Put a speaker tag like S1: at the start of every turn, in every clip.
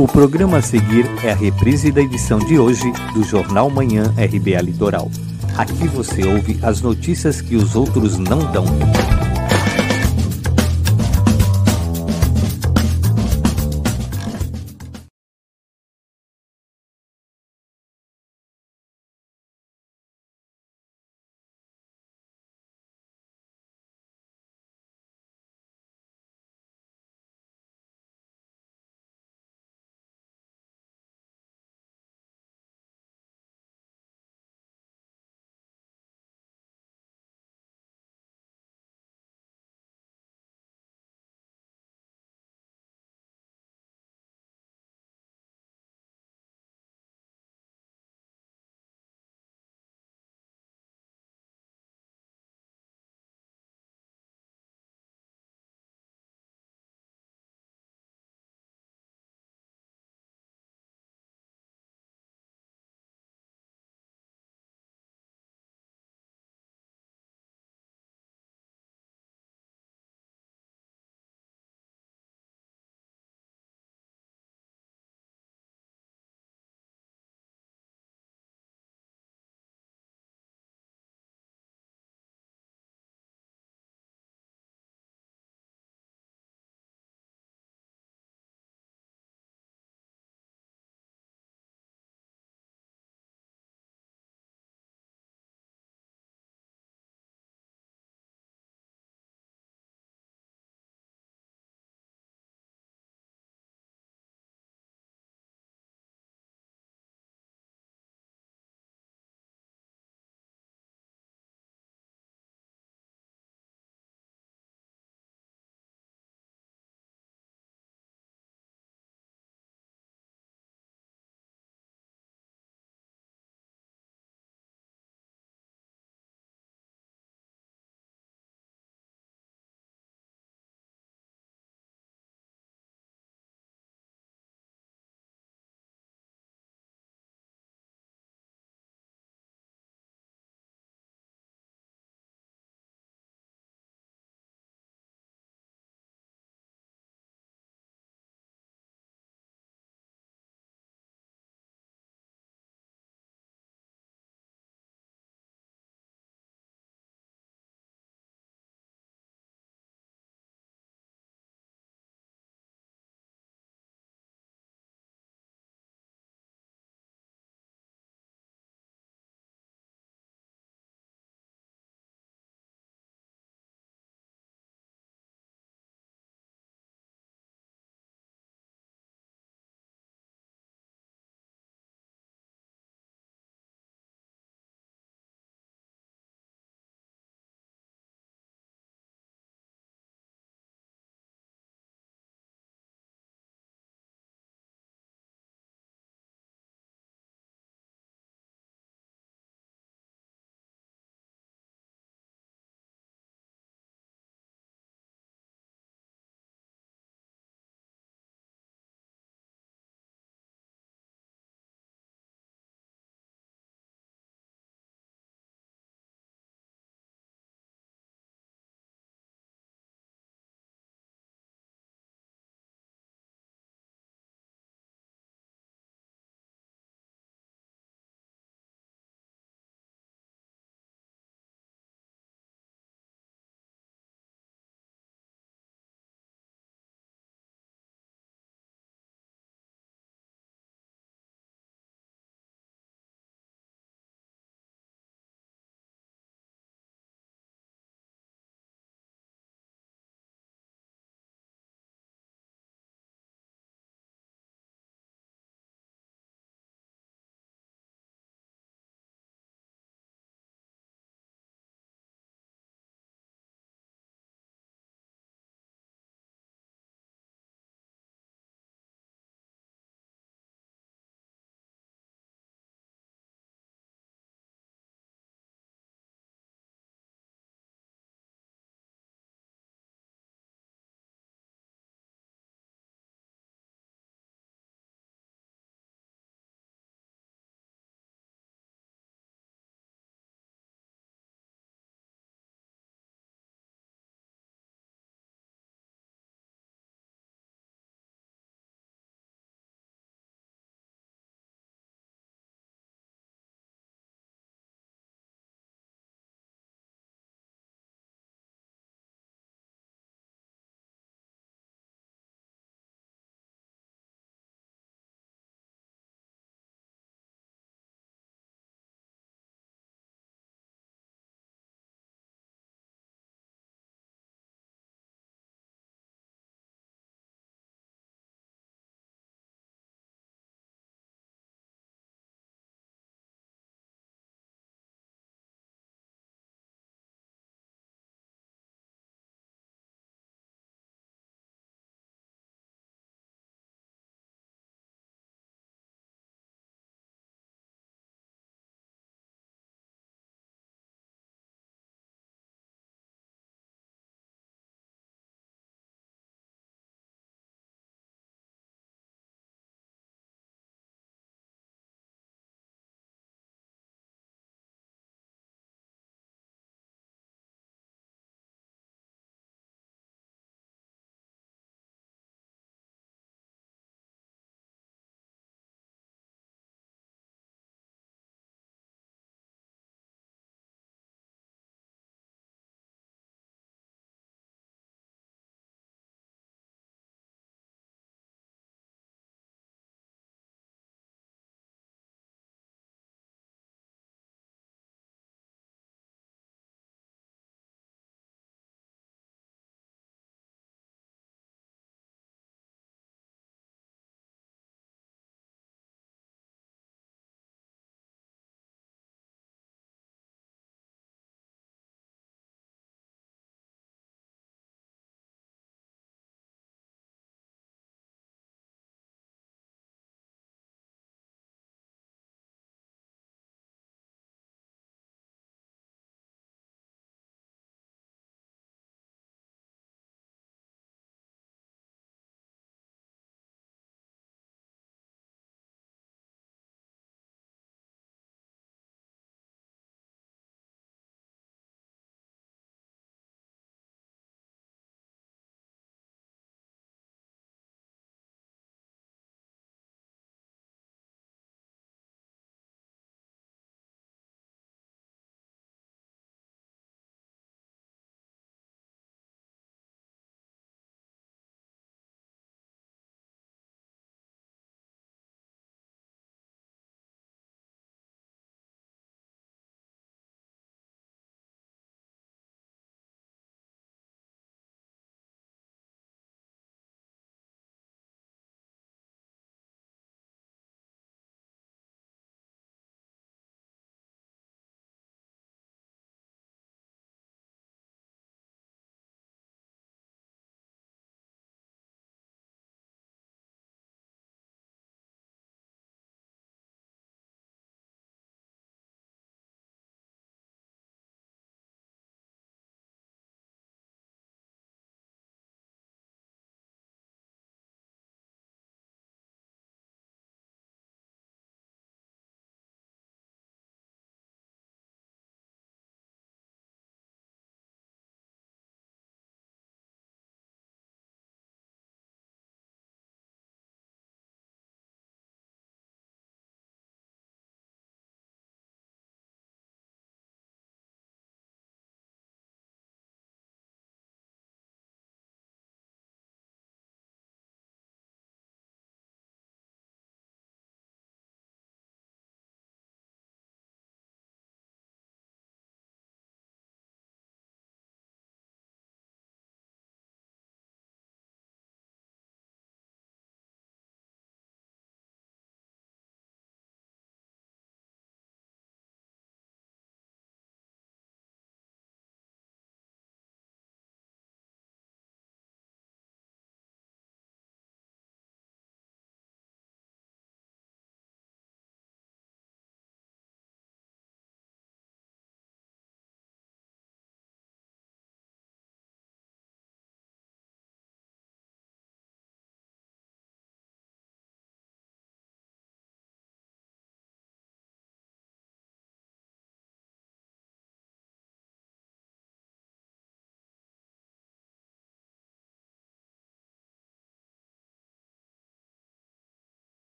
S1: O programa a seguir é a reprise da edição de hoje do Jornal Manhã RBA Litoral. Aqui você ouve as notícias que os outros não dão.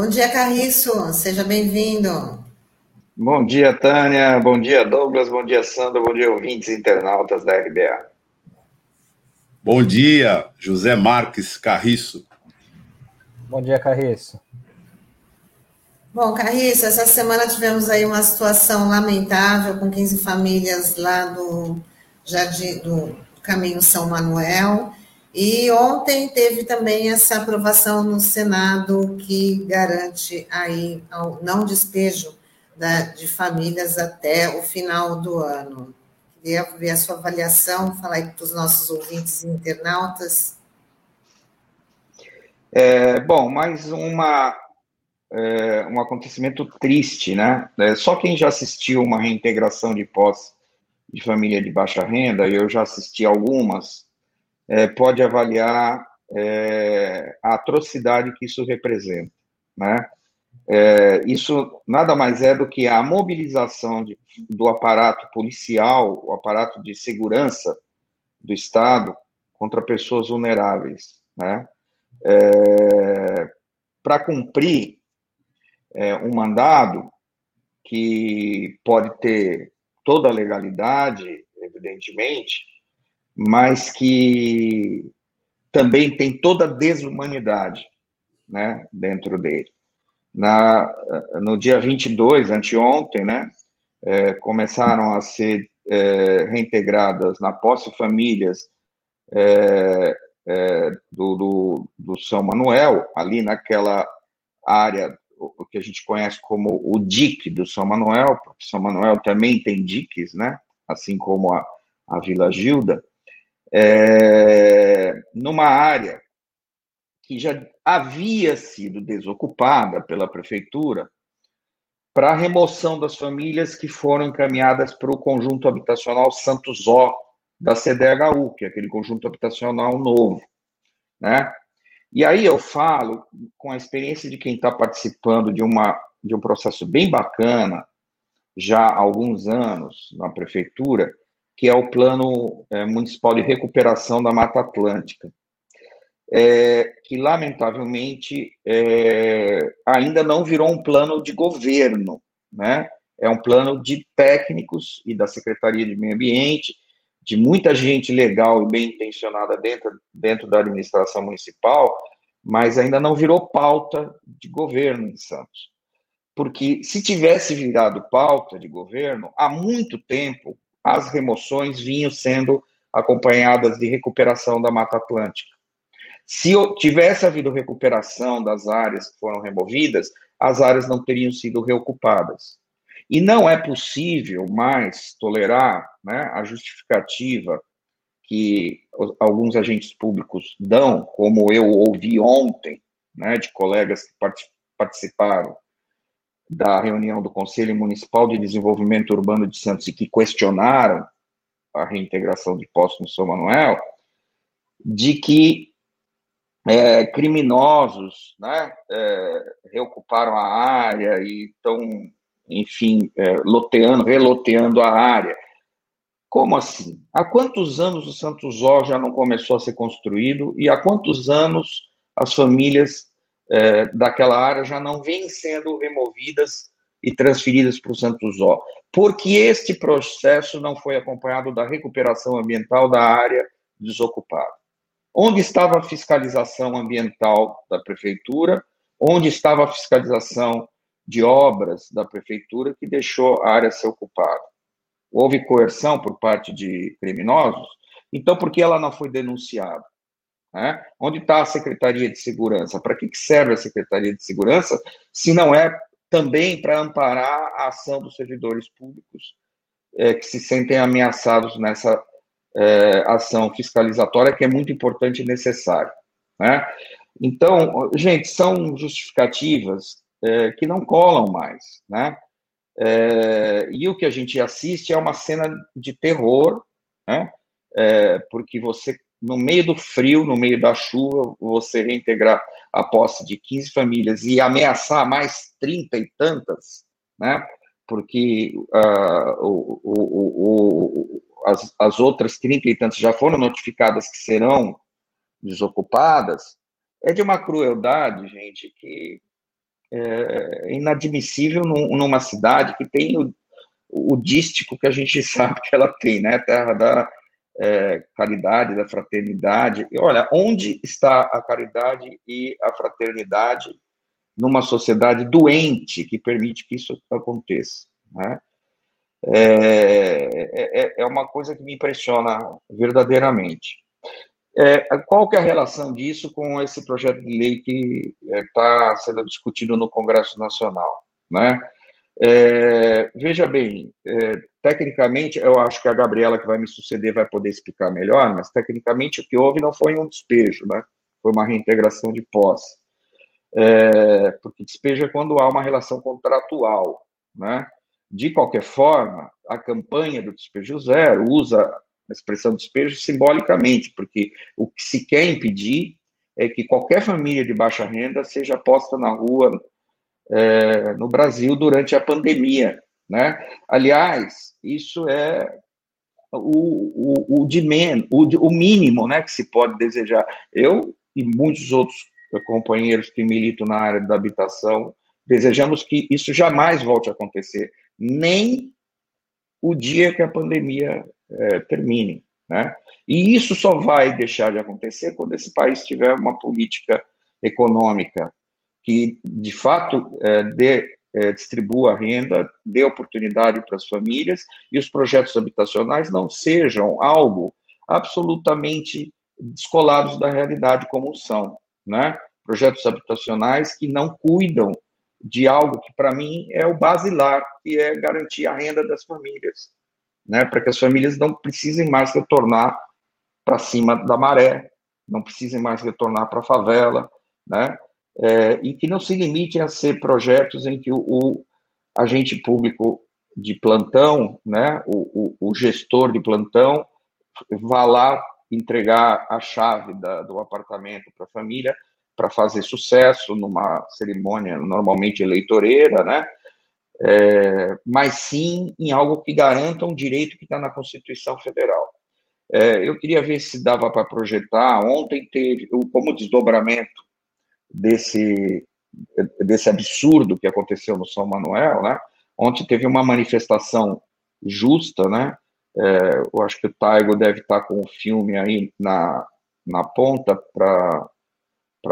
S2: Bom dia, Carriço. Seja bem-vindo.
S3: Bom dia, Tânia. Bom dia, Douglas. Bom dia, Sandra. Bom dia, ouvintes internautas da RBA.
S4: Bom dia, José Marques Carriço.
S5: Bom dia, Carriço.
S2: Bom, Carriço, essa semana tivemos aí uma situação lamentável com 15 famílias lá do Jardim do Caminho São Manuel. E ontem teve também essa aprovação no Senado que garante aí o não despejo da, de famílias até o final do ano. Queria ver a sua avaliação, falar aí para os nossos ouvintes e internautas.
S3: É, bom, mais uma, é, um acontecimento triste, né? É, só quem já assistiu uma reintegração de posse de família de baixa renda, e eu já assisti algumas, é, pode avaliar é, a atrocidade que isso representa, né? É, isso nada mais é do que a mobilização de, do aparato policial, o aparato de segurança do Estado contra pessoas vulneráveis, né? É, Para cumprir é, um mandado que pode ter toda a legalidade, evidentemente, mas que também tem toda a desumanidade né, dentro dele. Na, no dia 22, anteontem, né, é, começaram a ser é, reintegradas na posse famílias é, é do, do, do, São Manuel, ali naquela área o que a gente conhece como o DIC do São Manuel, porque São Manuel também tem DICs, né, assim como a, a Vila Gilda, é, numa área que já havia sido desocupada pela prefeitura para a remoção das famílias que foram encaminhadas para o conjunto habitacional Santos Ó da CDHU, que é aquele conjunto habitacional novo, né? E aí eu falo com a experiência de quem está participando de uma de um processo bem bacana já há alguns anos na prefeitura, que é o Plano é, Municipal de Recuperação da Mata Atlântica, é, que, lamentavelmente, é, ainda não virou um plano de governo, né? É um plano de técnicos e da Secretaria de Meio Ambiente, de muita gente legal e bem intencionada dentro, dentro da administração municipal, mas ainda não virou pauta de governo em Santos. Porque se tivesse virado pauta de governo, há muito tempo as remoções vinham sendo acompanhadas de recuperação da Mata Atlântica. Se tivesse havido recuperação das áreas que foram removidas, as áreas não teriam sido reocupadas. E não é possível mais tolerar né, a justificativa que alguns agentes públicos dão, como eu ouvi ontem, né, de colegas que participaram da reunião do Conselho Municipal de Desenvolvimento Urbano de Santos e que questionaram a reintegração de postos no São Manuel, de que é, criminosos né, é, reocuparam a área e estão, enfim, é, loteando, reloteando a área. Como assim? Há quantos anos o Santos Ó já não começou a ser construído e há quantos anos as famílias é, daquela área já não vêm sendo removidas e transferidas para o Santos Ó, porque este processo não foi acompanhado da recuperação ambiental da área desocupada. Onde estava a fiscalização ambiental da prefeitura? Onde estava a fiscalização de obras da prefeitura que deixou a área ser ocupada? Houve coerção por parte de criminosos? Então, por que ela não foi denunciada? Né? Onde está a Secretaria de Segurança? Para que, que serve a Secretaria de Segurança se não é também para amparar a ação dos servidores públicos é, que se sentem ameaçados nessa é, ação fiscalizatória que é muito importante e necessária? Né? Então, gente, são justificativas é, que não colam mais, né? É, e o que a gente assiste é uma cena de terror, né? É, porque você no meio do frio, no meio da chuva, você reintegrar a posse de 15 famílias e ameaçar mais 30 e tantas, né? Porque uh, o, o, o, as, as outras 30 e tantas já foram notificadas que serão desocupadas, é de uma crueldade, gente, que, é inadmissível num, numa cidade que tem o, o dístico que a gente sabe que ela tem, né? Terra da é, caridade, da fraternidade. E olha, onde está a caridade e a fraternidade numa sociedade doente que permite que isso aconteça? Né? É, é, é uma coisa que me impressiona verdadeiramente. É, qual que é a relação disso com esse projeto de lei que está é, sendo discutido no Congresso Nacional? Né? É, veja bem, é, tecnicamente, eu acho que a Gabriela que vai me suceder vai poder explicar melhor, mas tecnicamente o que houve não foi um despejo, né? Foi uma reintegração de posse. É, porque despejo é quando há uma relação contratual, né? De qualquer forma, a campanha do despejo zero usa a expressão despejo simbolicamente, porque o que se quer impedir é que qualquer família de baixa renda seja posta na rua é, no Brasil durante a pandemia. Né? Aliás, isso é o, o, o, de men, o, o mínimo né, que se pode desejar. Eu e muitos outros companheiros que militam na área da habitação desejamos que isso jamais volte a acontecer, nem o dia que a pandemia é, termine. Né? E isso só vai deixar de acontecer quando esse país tiver uma política econômica que, de fato, é, dê, é, distribua a renda, dê oportunidade para as famílias e os projetos habitacionais não sejam algo absolutamente descolados da realidade como são, né? Projetos habitacionais que não cuidam de algo que para mim é o basilar, que é garantir a renda das famílias, né? Para que as famílias não precisem mais retornar para cima da maré, não precisem mais retornar para a favela, né? É, e que não se limitem a ser projetos em que o, o agente público de plantão, né, o, o, o, gestor de plantão, vá lá entregar a chave da, do apartamento para a família para fazer sucesso numa cerimônia normalmente eleitoreira, né, é, mas sim em algo que garanta um direito que está na Constituição Federal. É, eu queria ver se dava para projetar. Ontem teve, como desdobramento desse, desse absurdo que aconteceu no São Manuel, né? Ontem teve uma manifestação justa, né? É, eu acho que o Taigo deve estar com o filme aí na, na ponta para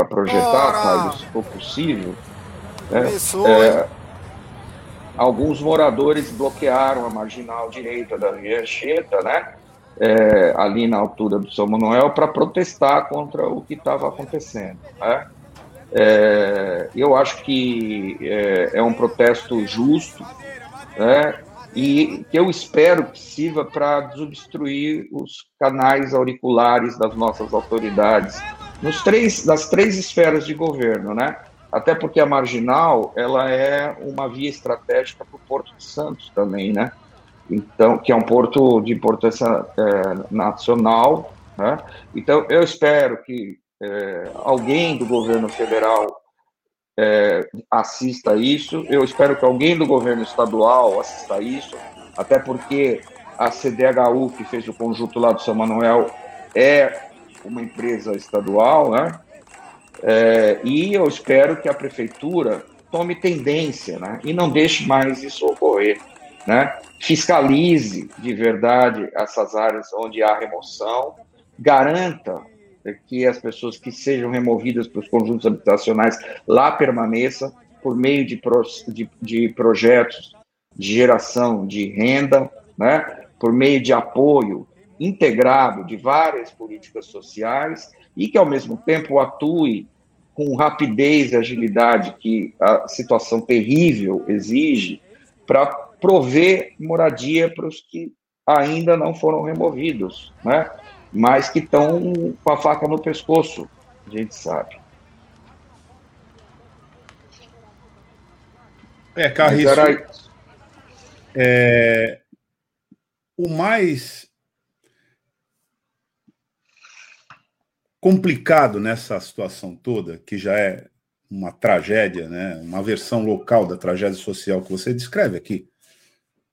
S3: projetar, Taigo, se for possível. Né? Começou, é, alguns moradores bloquearam a marginal direita da Via Anchieta, né? É, ali na altura do São Manuel, para protestar contra o que estava acontecendo. Né? É, eu acho que é, é, um protesto justo, né, e que eu espero que sirva para desobstruir os canais auriculares das nossas autoridades nos três, nas três esferas de governo, né? Até porque a marginal ela é uma via estratégica para o Porto de Santos também, né? Então, que é um porto de importância é, nacional, né? Então, eu espero que é, alguém do governo federal é, assista isso. Eu espero que alguém do governo estadual assista isso, até porque a CDHU, que fez o conjunto lá do São Manuel, é uma empresa estadual, né? É, e eu espero que a prefeitura tome tendência, né? E não deixe mais isso ocorrer, né? Fiscalize de verdade essas áreas onde há remoção, garanta que as pessoas que sejam removidas para os conjuntos habitacionais lá permaneçam por meio de, pro, de, de projetos de geração de renda, né, por meio de apoio integrado de várias políticas sociais e que, ao mesmo tempo, atue com rapidez e agilidade que a situação terrível exige para prover moradia para os que ainda não foram removidos, né? Mas que estão com a faca no pescoço, a gente sabe.
S4: É, Carriço, era... é, o mais complicado nessa situação toda, que já é uma tragédia, né, uma versão local da tragédia social que você descreve aqui,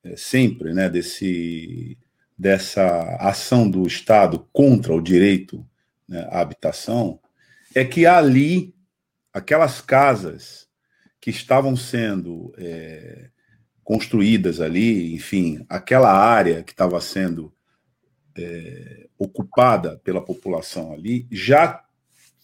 S4: é, sempre, né, desse dessa ação do Estado contra o direito né, à habitação é que ali, aquelas casas que estavam sendo é, construídas ali, enfim, aquela área que estava sendo é, ocupada pela população ali, já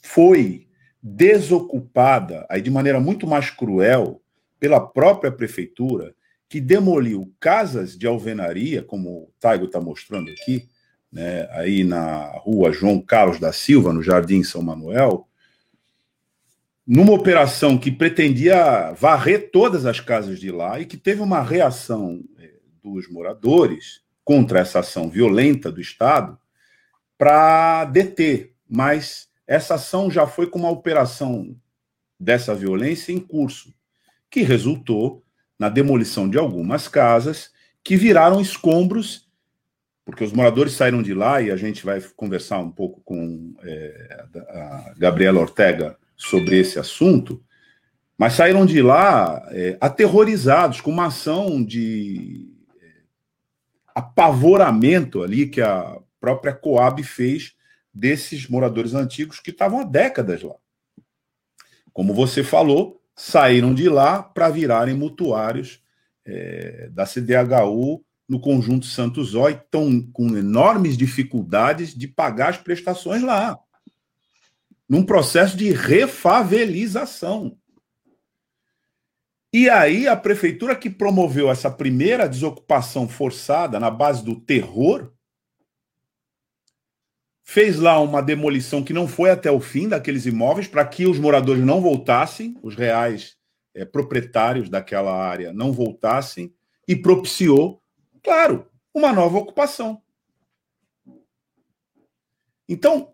S4: foi desocupada, aí de maneira muito mais cruel, pela própria prefeitura, que demoliu casas de alvenaria, como o Taigo está mostrando aqui, né, aí na rua João Carlos da Silva, no Jardim São Manuel, numa operação que pretendia varrer todas as casas de lá e que teve uma reação é, dos moradores contra essa ação violenta do Estado para deter, mas essa ação já foi com uma operação dessa violência em curso, que resultou na demolição de algumas casas que viraram escombros, porque os moradores saíram de lá e a gente vai conversar um pouco com é, a Gabriela Ortega sobre esse assunto, mas saíram de lá é, aterrorizados com uma ação de é, apavoramento ali que a própria Coab fez desses moradores antigos que estavam há décadas lá. Como você falou, saíram de lá para virarem mutuários é, da CDHU no conjunto Santos e estão com enormes dificuldades de pagar as prestações lá num processo de refavelização. E aí a prefeitura que promoveu essa primeira desocupação forçada na base do terror fez lá uma demolição que não foi até o fim daqueles imóveis para que os moradores não voltassem, os reais é, proprietários daquela área não voltassem e propiciou, claro, uma nova ocupação. Então,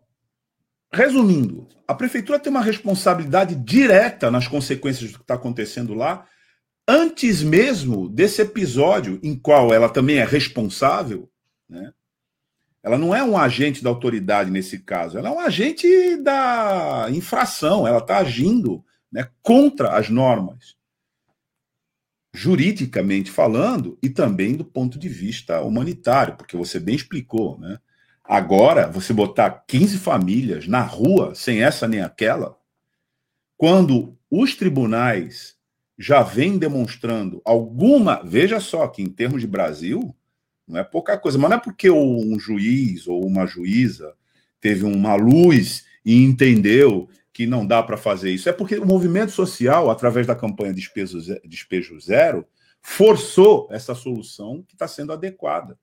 S4: Resumindo, a prefeitura tem uma responsabilidade direta nas consequências do que está acontecendo lá, antes mesmo desse episódio, em qual ela também é responsável, né? Ela não é um agente da autoridade nesse caso, ela é um agente da infração, ela está agindo né, contra as normas, juridicamente falando, e também do ponto de vista humanitário, porque você bem explicou, né? Agora, você botar 15 famílias na rua, sem essa nem aquela, quando os tribunais já vêm demonstrando alguma. Veja só que, em termos de Brasil, não é pouca coisa, mas não é porque um juiz ou uma juíza teve uma luz e entendeu que não dá para fazer isso. É porque o movimento social, através da campanha Despejo Zero, Despejo Zero forçou essa solução que está sendo adequada.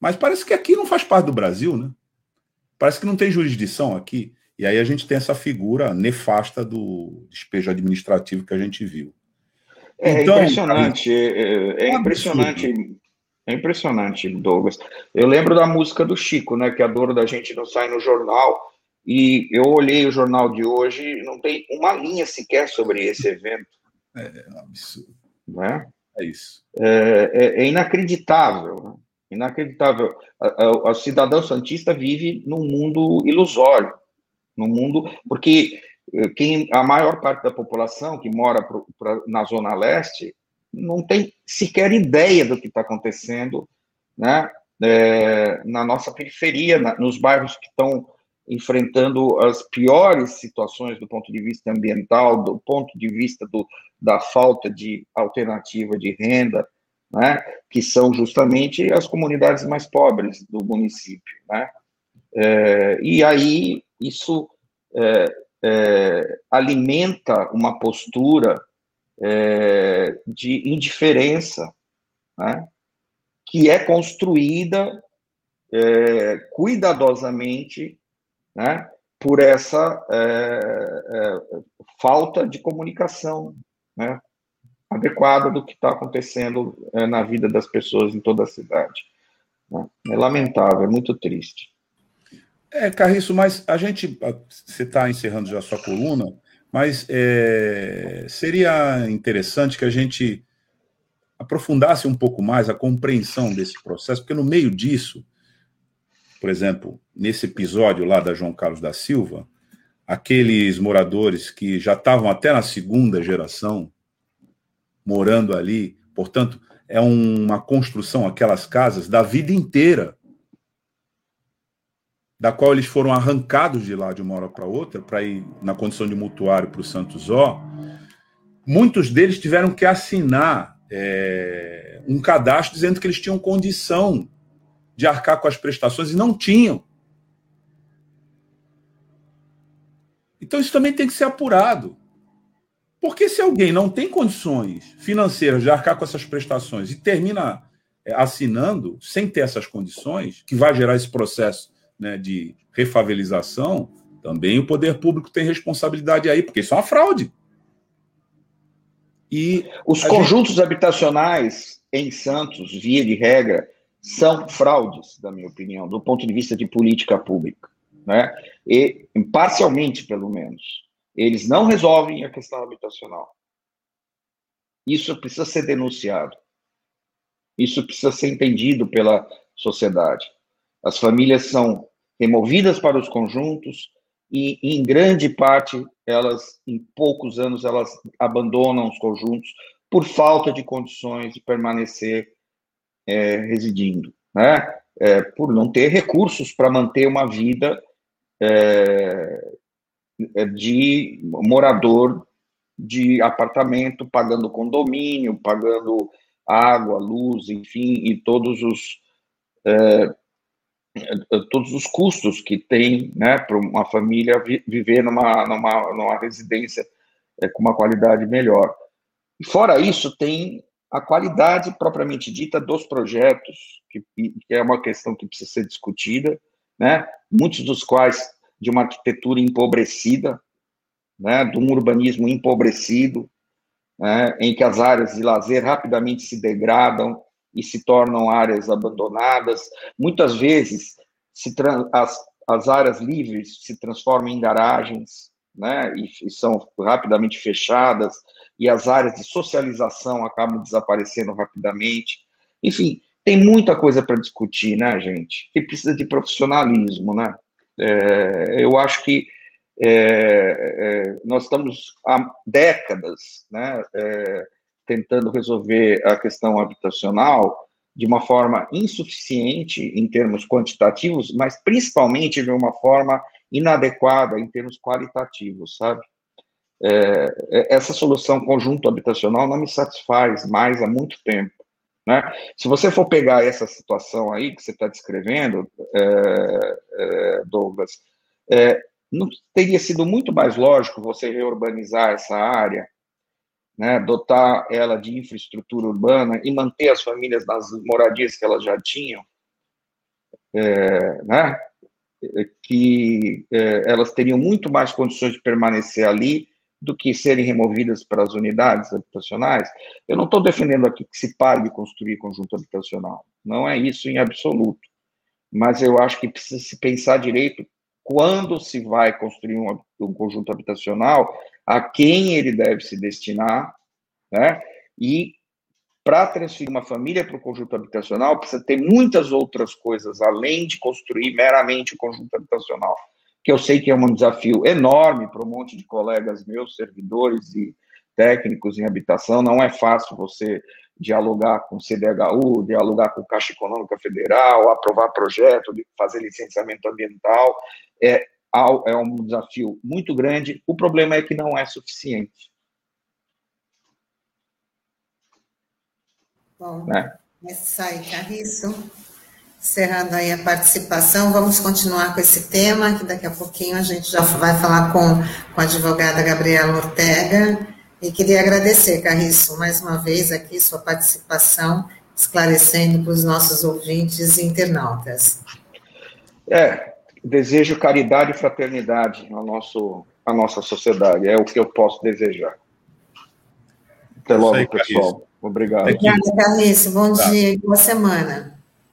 S4: Mas parece que aqui não faz parte do Brasil, né? Parece que não tem jurisdição aqui. E aí a gente tem essa figura nefasta do despejo administrativo que a gente viu.
S3: É então, impressionante, é, é, é impressionante, é impressionante, Douglas. Eu lembro da música do Chico, né? Que a dor da gente não sai no jornal. E eu olhei o jornal de hoje, não tem uma linha sequer sobre esse evento.
S4: É, é absurdo.
S3: Né?
S4: É isso.
S3: É, é, é inacreditável. Né? Inacreditável. O cidadão santista vive num mundo ilusório, num mundo porque eh, quem a maior parte da população que mora pro, pra, na zona leste não tem sequer ideia do que está acontecendo, né? É, na nossa periferia, na, nos bairros que estão enfrentando as piores situações do ponto de vista ambiental, do ponto de vista do, da falta de alternativa de renda, né, que são justamente as comunidades mais pobres do município. Né? É, e aí isso é, é, alimenta uma postura é, de indiferença, né, que é construída é, cuidadosamente né, por essa é, falta de comunicação, né, adequada do que está acontecendo é, na vida das pessoas em toda a cidade. Né? É lamentável, é muito triste.
S4: É, Carriço, mas a gente. Você está encerrando já a sua coluna, mas é, seria interessante que a gente aprofundasse um pouco mais a compreensão desse processo, porque no meio disso, por exemplo, nesse episódio lá da João Carlos da Silva, aqueles moradores que já estavam até na segunda geração morando ali. Portanto, é uma construção, aquelas casas, da vida inteira, da qual eles foram arrancados de lá de uma hora para outra, para ir na condição de mutuário para o Santos Ó. muitos deles tiveram que assinar é, um cadastro dizendo que eles tinham condição de arcar com as prestações e não tinham. Então isso também tem que ser apurado. Porque se alguém não tem condições financeiras de arcar com essas prestações e termina é, assinando sem ter essas condições, que vai gerar esse processo né, de refavelização, também o poder público tem responsabilidade aí, porque isso é uma fraude.
S3: E os conjuntos gente... habitacionais em Santos, via de regra, são fraudes, da minha opinião, do ponto de vista de política pública, né? E parcialmente, pelo menos, eles não resolvem a questão habitacional. Isso precisa ser denunciado. Isso precisa ser entendido pela sociedade. As famílias são removidas para os conjuntos e, em grande parte, elas, em poucos anos, elas abandonam os conjuntos por falta de condições de permanecer é, residindo, né? É, por não ter recursos para manter uma vida é, é, de morador de apartamento, pagando condomínio, pagando água, luz, enfim, e todos os é, todos os custos que tem, né, para uma família viver numa, numa, numa residência é, com uma qualidade melhor. E fora isso, tem a qualidade propriamente dita dos projetos, que, que é uma questão que precisa ser discutida, né, muitos dos quais de uma arquitetura empobrecida, né, de um urbanismo empobrecido, né, em que as áreas de lazer rapidamente se degradam e se tornam áreas abandonadas. Muitas vezes se as, as áreas livres se transformam em garagens, né, e, e são rapidamente fechadas, e as áreas de socialização acabam desaparecendo rapidamente. Enfim, tem muita coisa para discutir, né, gente? Que precisa de profissionalismo, né? É, eu acho que é, é, nós estamos há décadas né, é, tentando resolver a questão habitacional de uma forma insuficiente em termos quantitativos, mas principalmente de uma forma inadequada em termos qualitativos, sabe? É, essa solução conjunto habitacional não me satisfaz mais há muito tempo. Né? Se você for pegar essa situação aí que você está descrevendo, é, é, Douglas, é, não teria sido muito mais lógico você reurbanizar essa área, né, dotar ela de infraestrutura urbana e manter as famílias nas moradias que elas já tinham, é, né, que é, elas teriam muito mais condições de permanecer ali do que serem removidas para as unidades habitacionais, eu não estou defendendo aqui que se pare de construir conjunto habitacional. Não é isso em absoluto. Mas eu acho que precisa se pensar direito quando se vai construir um, um conjunto habitacional, a quem ele deve se destinar, né? E para transferir uma família para o conjunto habitacional, precisa ter muitas outras coisas, além de construir meramente o conjunto habitacional que eu sei que é um desafio enorme para um monte de colegas meus, servidores e técnicos em habitação. Não é fácil você dialogar com o CDHU, dialogar com a Caixa Econômica Federal, aprovar projeto, fazer licenciamento ambiental. É, é um desafio muito grande. O problema é que não é suficiente.
S2: Bom, né? essa aí, Carriço. Encerrando aí a participação, vamos continuar com esse tema, que daqui a pouquinho a gente já vai falar com, com a advogada Gabriela Ortega. E queria agradecer, Carriço, mais uma vez aqui sua participação, esclarecendo para os nossos ouvintes e internautas.
S3: É, desejo caridade e fraternidade ao nosso, à nossa sociedade, é o que eu posso desejar. Até logo, pessoal. Obrigado.
S2: Obrigada, Carriço. Bom tá. dia e boa semana.